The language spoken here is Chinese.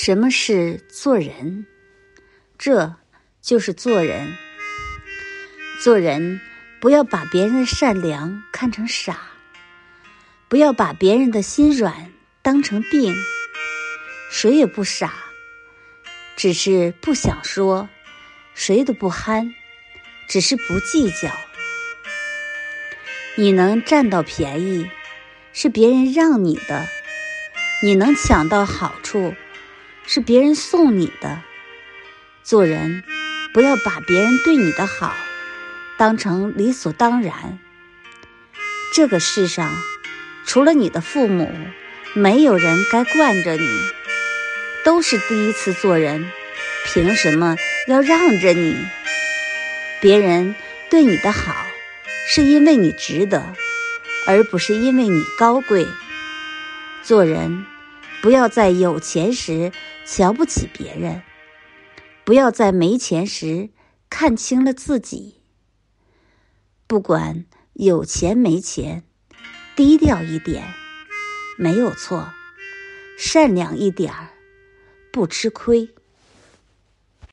什么是做人？这就是做人。做人不要把别人的善良看成傻，不要把别人的心软当成病。谁也不傻，只是不想说；谁都不憨，只是不计较。你能占到便宜，是别人让你的；你能抢到好处。是别人送你的，做人不要把别人对你的好当成理所当然。这个世上除了你的父母，没有人该惯着你。都是第一次做人，凭什么要让着你？别人对你的好，是因为你值得，而不是因为你高贵。做人。不要在有钱时瞧不起别人，不要在没钱时看清了自己。不管有钱没钱，低调一点没有错，善良一点儿不吃亏。